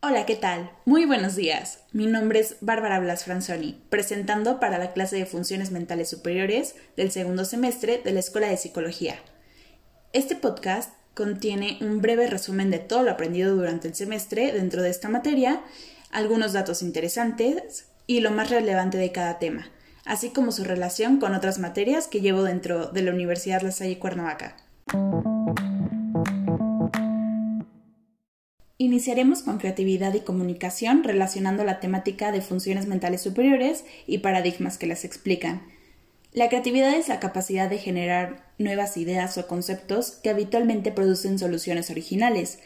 Hola, ¿qué tal? Muy buenos días. Mi nombre es Bárbara Blas Franzoni, presentando para la clase de Funciones Mentales Superiores del segundo semestre de la Escuela de Psicología. Este podcast contiene un breve resumen de todo lo aprendido durante el semestre dentro de esta materia, algunos datos interesantes y lo más relevante de cada tema, así como su relación con otras materias que llevo dentro de la Universidad La Salle Cuernavaca. Iniciaremos con creatividad y comunicación relacionando la temática de funciones mentales superiores y paradigmas que las explican. La creatividad es la capacidad de generar nuevas ideas o conceptos que habitualmente producen soluciones originales.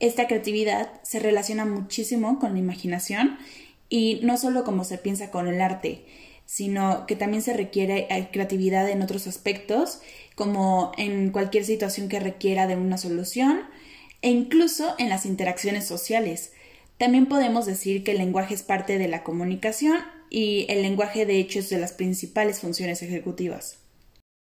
Esta creatividad se relaciona muchísimo con la imaginación y no solo como se piensa con el arte, sino que también se requiere eh, creatividad en otros aspectos, como en cualquier situación que requiera de una solución, e incluso en las interacciones sociales. También podemos decir que el lenguaje es parte de la comunicación y el lenguaje de hecho es de las principales funciones ejecutivas.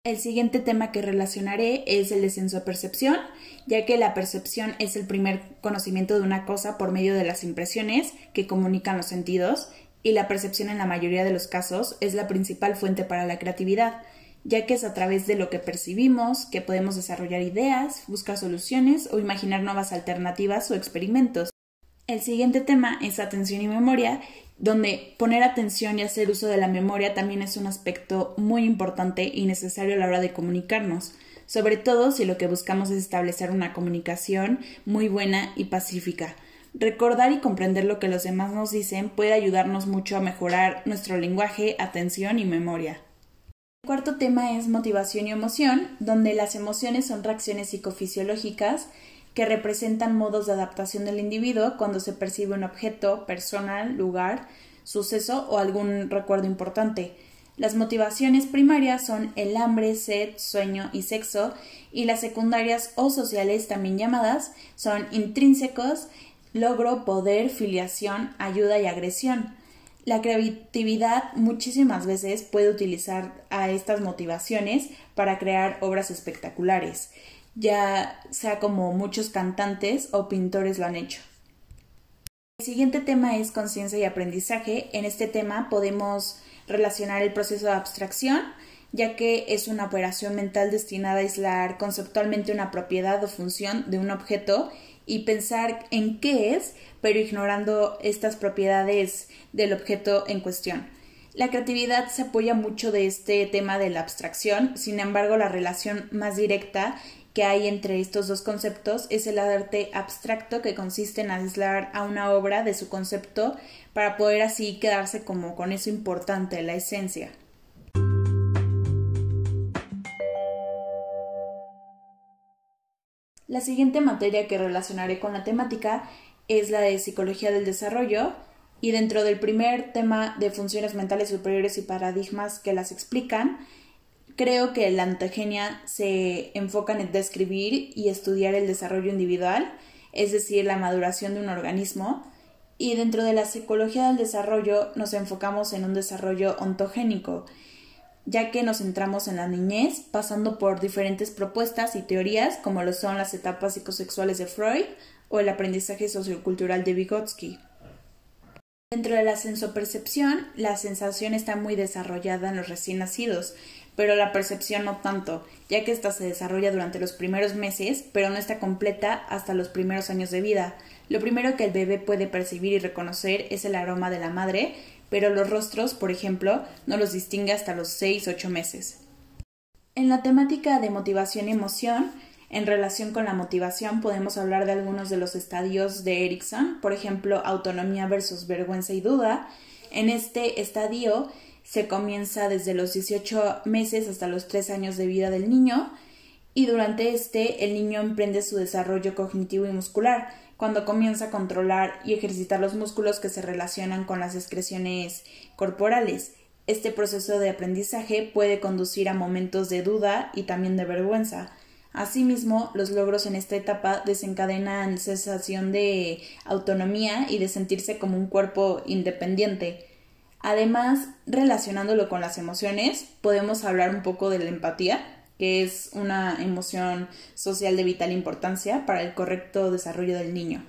El siguiente tema que relacionaré es el de percepción, ya que la percepción es el primer conocimiento de una cosa por medio de las impresiones que comunican los sentidos, y la percepción en la mayoría de los casos es la principal fuente para la creatividad, ya que es a través de lo que percibimos que podemos desarrollar ideas, buscar soluciones o imaginar nuevas alternativas o experimentos. El siguiente tema es atención y memoria, donde poner atención y hacer uso de la memoria también es un aspecto muy importante y necesario a la hora de comunicarnos, sobre todo si lo que buscamos es establecer una comunicación muy buena y pacífica. Recordar y comprender lo que los demás nos dicen puede ayudarnos mucho a mejorar nuestro lenguaje, atención y memoria. El cuarto tema es motivación y emoción, donde las emociones son reacciones psicofisiológicas que representan modos de adaptación del individuo cuando se percibe un objeto, persona, lugar, suceso o algún recuerdo importante. Las motivaciones primarias son el hambre, sed, sueño y sexo, y las secundarias o sociales, también llamadas, son intrínsecos, logro, poder, filiación, ayuda y agresión. La creatividad muchísimas veces puede utilizar a estas motivaciones para crear obras espectaculares, ya sea como muchos cantantes o pintores lo han hecho. El siguiente tema es conciencia y aprendizaje. En este tema podemos relacionar el proceso de abstracción, ya que es una operación mental destinada a aislar conceptualmente una propiedad o función de un objeto y pensar en qué es, pero ignorando estas propiedades del objeto en cuestión. La creatividad se apoya mucho de este tema de la abstracción, sin embargo la relación más directa que hay entre estos dos conceptos es el arte abstracto que consiste en aislar a una obra de su concepto para poder así quedarse como con eso importante, la esencia. La siguiente materia que relacionaré con la temática es la de psicología del desarrollo y dentro del primer tema de funciones mentales superiores y paradigmas que las explican, creo que la antogenia se enfoca en describir y estudiar el desarrollo individual, es decir, la maduración de un organismo, y dentro de la psicología del desarrollo nos enfocamos en un desarrollo ontogénico, ya que nos centramos en la niñez, pasando por diferentes propuestas y teorías como lo son las etapas psicosexuales de Freud o el aprendizaje sociocultural de Vygotsky. Dentro de la sensopercepción, la sensación está muy desarrollada en los recién nacidos, pero la percepción no tanto, ya que ésta se desarrolla durante los primeros meses, pero no está completa hasta los primeros años de vida. Lo primero que el bebé puede percibir y reconocer es el aroma de la madre, pero los rostros, por ejemplo, no los distingue hasta los 6-8 meses. En la temática de motivación y emoción, en relación con la motivación podemos hablar de algunos de los estadios de Erickson, por ejemplo, autonomía versus vergüenza y duda. En este estadio se comienza desde los 18 meses hasta los 3 años de vida del niño y durante este el niño emprende su desarrollo cognitivo y muscular cuando comienza a controlar y ejercitar los músculos que se relacionan con las excreciones corporales. Este proceso de aprendizaje puede conducir a momentos de duda y también de vergüenza. Asimismo, los logros en esta etapa desencadenan sensación de autonomía y de sentirse como un cuerpo independiente. Además, relacionándolo con las emociones, podemos hablar un poco de la empatía, que es una emoción social de vital importancia para el correcto desarrollo del niño.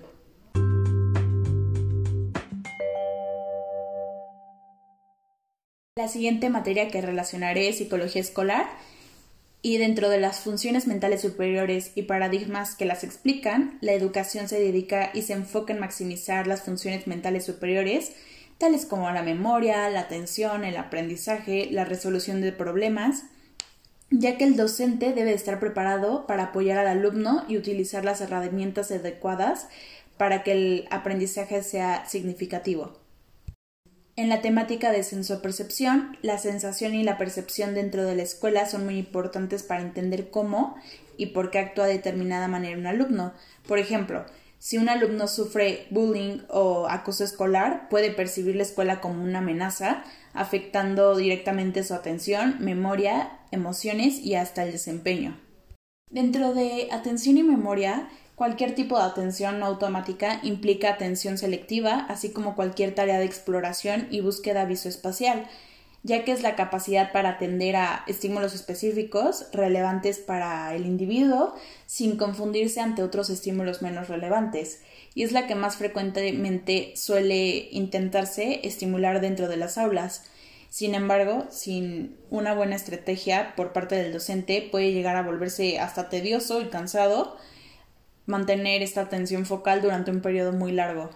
La siguiente materia que relacionaré es psicología escolar y dentro de las funciones mentales superiores y paradigmas que las explican, la educación se dedica y se enfoca en maximizar las funciones mentales superiores, tales como la memoria, la atención, el aprendizaje, la resolución de problemas, ya que el docente debe estar preparado para apoyar al alumno y utilizar las herramientas adecuadas para que el aprendizaje sea significativo. En la temática de sensopercepción, la sensación y la percepción dentro de la escuela son muy importantes para entender cómo y por qué actúa de determinada manera un alumno. Por ejemplo, si un alumno sufre bullying o acoso escolar, puede percibir la escuela como una amenaza, afectando directamente su atención, memoria, emociones y hasta el desempeño. Dentro de atención y memoria, Cualquier tipo de atención no automática implica atención selectiva, así como cualquier tarea de exploración y búsqueda visoespacial, ya que es la capacidad para atender a estímulos específicos relevantes para el individuo sin confundirse ante otros estímulos menos relevantes, y es la que más frecuentemente suele intentarse estimular dentro de las aulas. Sin embargo, sin una buena estrategia por parte del docente puede llegar a volverse hasta tedioso y cansado, mantener esta atención focal durante un periodo muy largo.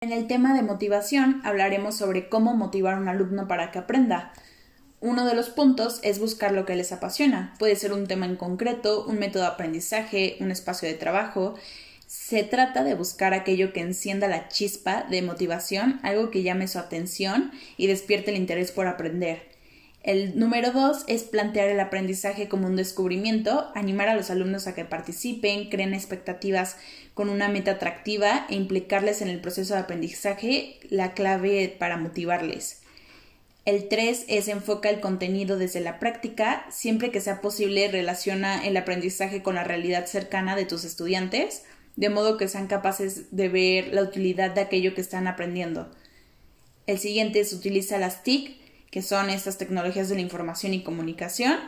En el tema de motivación hablaremos sobre cómo motivar a un alumno para que aprenda. Uno de los puntos es buscar lo que les apasiona. Puede ser un tema en concreto, un método de aprendizaje, un espacio de trabajo. Se trata de buscar aquello que encienda la chispa de motivación, algo que llame su atención y despierte el interés por aprender. El número dos es plantear el aprendizaje como un descubrimiento, animar a los alumnos a que participen, creen expectativas con una meta atractiva e implicarles en el proceso de aprendizaje, la clave para motivarles. El 3 es enfoca el contenido desde la práctica, siempre que sea posible relaciona el aprendizaje con la realidad cercana de tus estudiantes, de modo que sean capaces de ver la utilidad de aquello que están aprendiendo. El siguiente es utiliza las TIC, que son estas tecnologías de la información y comunicación.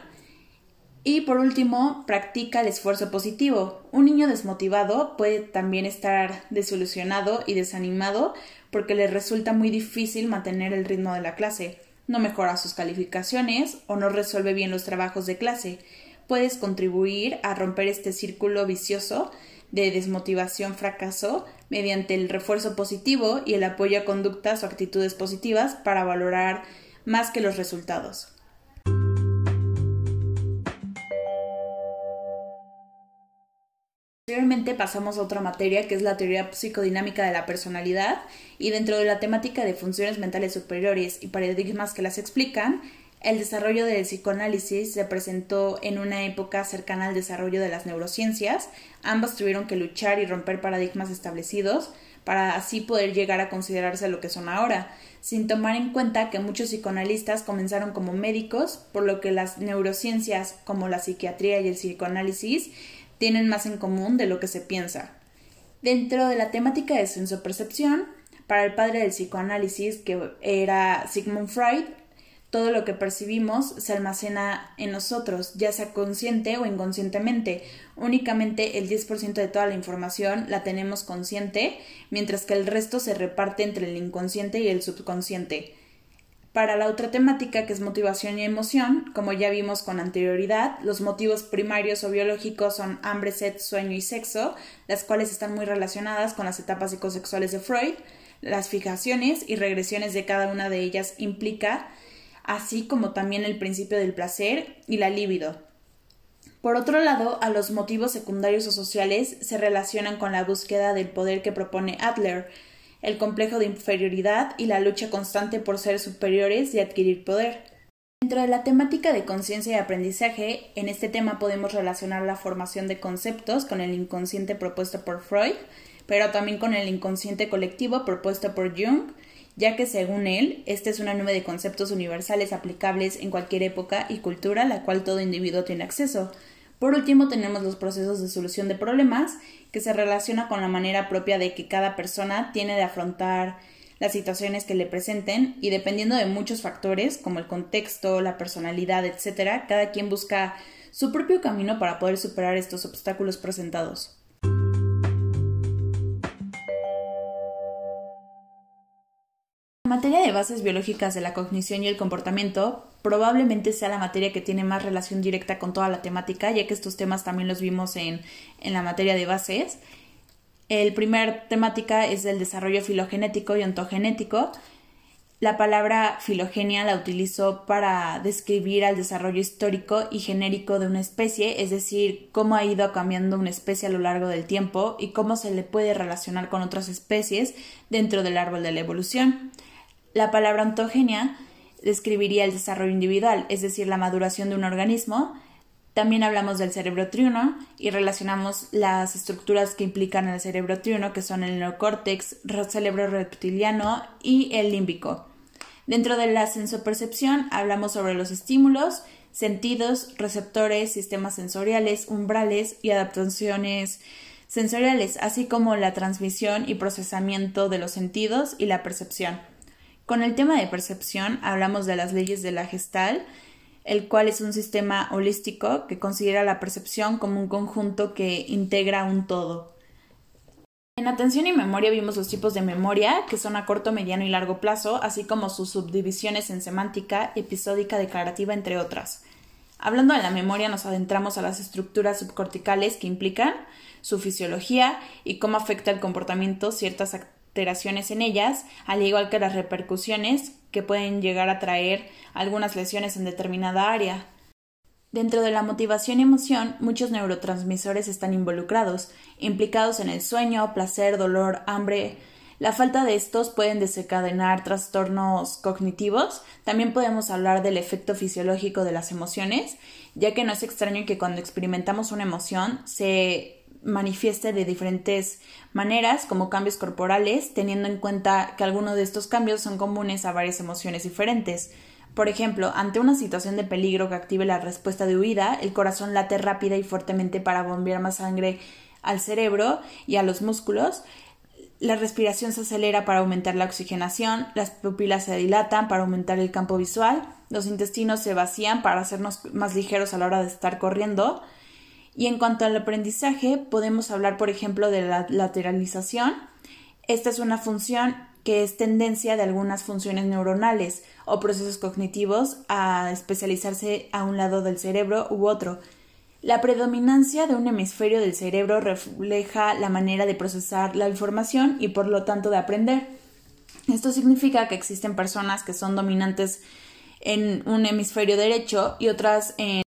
Y por último, practica el esfuerzo positivo. Un niño desmotivado puede también estar desilusionado y desanimado porque le resulta muy difícil mantener el ritmo de la clase, no mejora sus calificaciones o no resuelve bien los trabajos de clase. Puedes contribuir a romper este círculo vicioso de desmotivación fracaso mediante el refuerzo positivo y el apoyo a conductas o actitudes positivas para valorar más que los resultados. Posteriormente pasamos a otra materia que es la teoría psicodinámica de la personalidad y dentro de la temática de funciones mentales superiores y paradigmas que las explican, el desarrollo del psicoanálisis se presentó en una época cercana al desarrollo de las neurociencias. Ambas tuvieron que luchar y romper paradigmas establecidos para así poder llegar a considerarse lo que son ahora, sin tomar en cuenta que muchos psicoanalistas comenzaron como médicos, por lo que las neurociencias como la psiquiatría y el psicoanálisis tienen más en común de lo que se piensa. Dentro de la temática de sensopercepción, para el padre del psicoanálisis, que era Sigmund Freud, todo lo que percibimos se almacena en nosotros, ya sea consciente o inconscientemente. Únicamente el 10% de toda la información la tenemos consciente, mientras que el resto se reparte entre el inconsciente y el subconsciente. Para la otra temática, que es motivación y emoción, como ya vimos con anterioridad, los motivos primarios o biológicos son hambre, sed, sueño y sexo, las cuales están muy relacionadas con las etapas psicosexuales de Freud. Las fijaciones y regresiones de cada una de ellas implica así como también el principio del placer y la libido. Por otro lado, a los motivos secundarios o sociales se relacionan con la búsqueda del poder que propone Adler, el complejo de inferioridad y la lucha constante por ser superiores y adquirir poder. Dentro de la temática de conciencia y aprendizaje, en este tema podemos relacionar la formación de conceptos con el inconsciente propuesto por Freud, pero también con el inconsciente colectivo propuesto por Jung, ya que según él, esta es una nube de conceptos universales aplicables en cualquier época y cultura a la cual todo individuo tiene acceso. Por último, tenemos los procesos de solución de problemas, que se relaciona con la manera propia de que cada persona tiene de afrontar las situaciones que le presenten y dependiendo de muchos factores como el contexto, la personalidad, etc., cada quien busca su propio camino para poder superar estos obstáculos presentados. Materia de bases biológicas de la cognición y el comportamiento probablemente sea la materia que tiene más relación directa con toda la temática, ya que estos temas también los vimos en, en la materia de bases. El primer temática es el desarrollo filogenético y ontogenético. La palabra filogenia la utilizo para describir al desarrollo histórico y genérico de una especie, es decir, cómo ha ido cambiando una especie a lo largo del tiempo y cómo se le puede relacionar con otras especies dentro del árbol de la evolución. La palabra ontogenia describiría el desarrollo individual, es decir, la maduración de un organismo, también hablamos del cerebro triuno y relacionamos las estructuras que implican el cerebro triuno, que son el neocórtex, el cerebro reptiliano y el límbico. Dentro de la sensopercepción hablamos sobre los estímulos, sentidos, receptores, sistemas sensoriales, umbrales y adaptaciones sensoriales, así como la transmisión y procesamiento de los sentidos y la percepción. Con el tema de percepción hablamos de las leyes de la gestal, el cual es un sistema holístico que considera la percepción como un conjunto que integra un todo. En atención y memoria vimos los tipos de memoria, que son a corto, mediano y largo plazo, así como sus subdivisiones en semántica, episódica, declarativa, entre otras. Hablando de la memoria, nos adentramos a las estructuras subcorticales que implican su fisiología y cómo afecta el comportamiento ciertas alteraciones en ellas, al igual que las repercusiones que pueden llegar a traer algunas lesiones en determinada área. Dentro de la motivación y emoción, muchos neurotransmisores están involucrados, implicados en el sueño, placer, dolor, hambre. La falta de estos pueden desencadenar trastornos cognitivos. También podemos hablar del efecto fisiológico de las emociones, ya que no es extraño que cuando experimentamos una emoción se manifieste de diferentes maneras, como cambios corporales, teniendo en cuenta que algunos de estos cambios son comunes a varias emociones diferentes. Por ejemplo, ante una situación de peligro que active la respuesta de huida, el corazón late rápida y fuertemente para bombear más sangre al cerebro y a los músculos, la respiración se acelera para aumentar la oxigenación, las pupilas se dilatan para aumentar el campo visual, los intestinos se vacían para hacernos más ligeros a la hora de estar corriendo, y en cuanto al aprendizaje, podemos hablar, por ejemplo, de la lateralización. Esta es una función que es tendencia de algunas funciones neuronales o procesos cognitivos a especializarse a un lado del cerebro u otro. La predominancia de un hemisferio del cerebro refleja la manera de procesar la información y por lo tanto de aprender. Esto significa que existen personas que son dominantes en un hemisferio derecho y otras en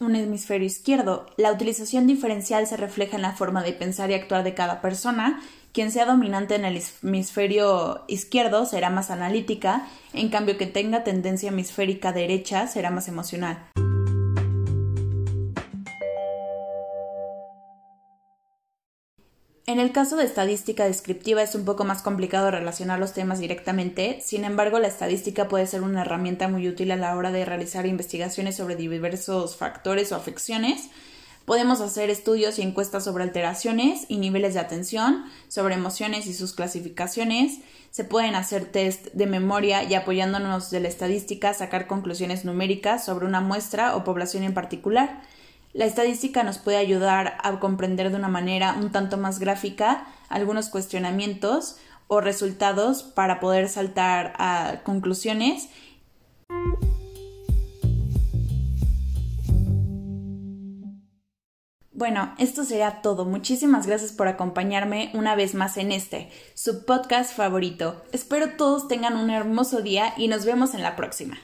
un hemisferio izquierdo. La utilización diferencial se refleja en la forma de pensar y actuar de cada persona. Quien sea dominante en el hemisferio izquierdo será más analítica, en cambio que tenga tendencia hemisférica derecha será más emocional. En el caso de estadística descriptiva es un poco más complicado relacionar los temas directamente, sin embargo la estadística puede ser una herramienta muy útil a la hora de realizar investigaciones sobre diversos factores o afecciones. Podemos hacer estudios y encuestas sobre alteraciones y niveles de atención, sobre emociones y sus clasificaciones. Se pueden hacer test de memoria y apoyándonos de la estadística sacar conclusiones numéricas sobre una muestra o población en particular. La estadística nos puede ayudar a comprender de una manera un tanto más gráfica algunos cuestionamientos o resultados para poder saltar a conclusiones. Bueno, esto sería todo. Muchísimas gracias por acompañarme una vez más en este, su podcast favorito. Espero todos tengan un hermoso día y nos vemos en la próxima.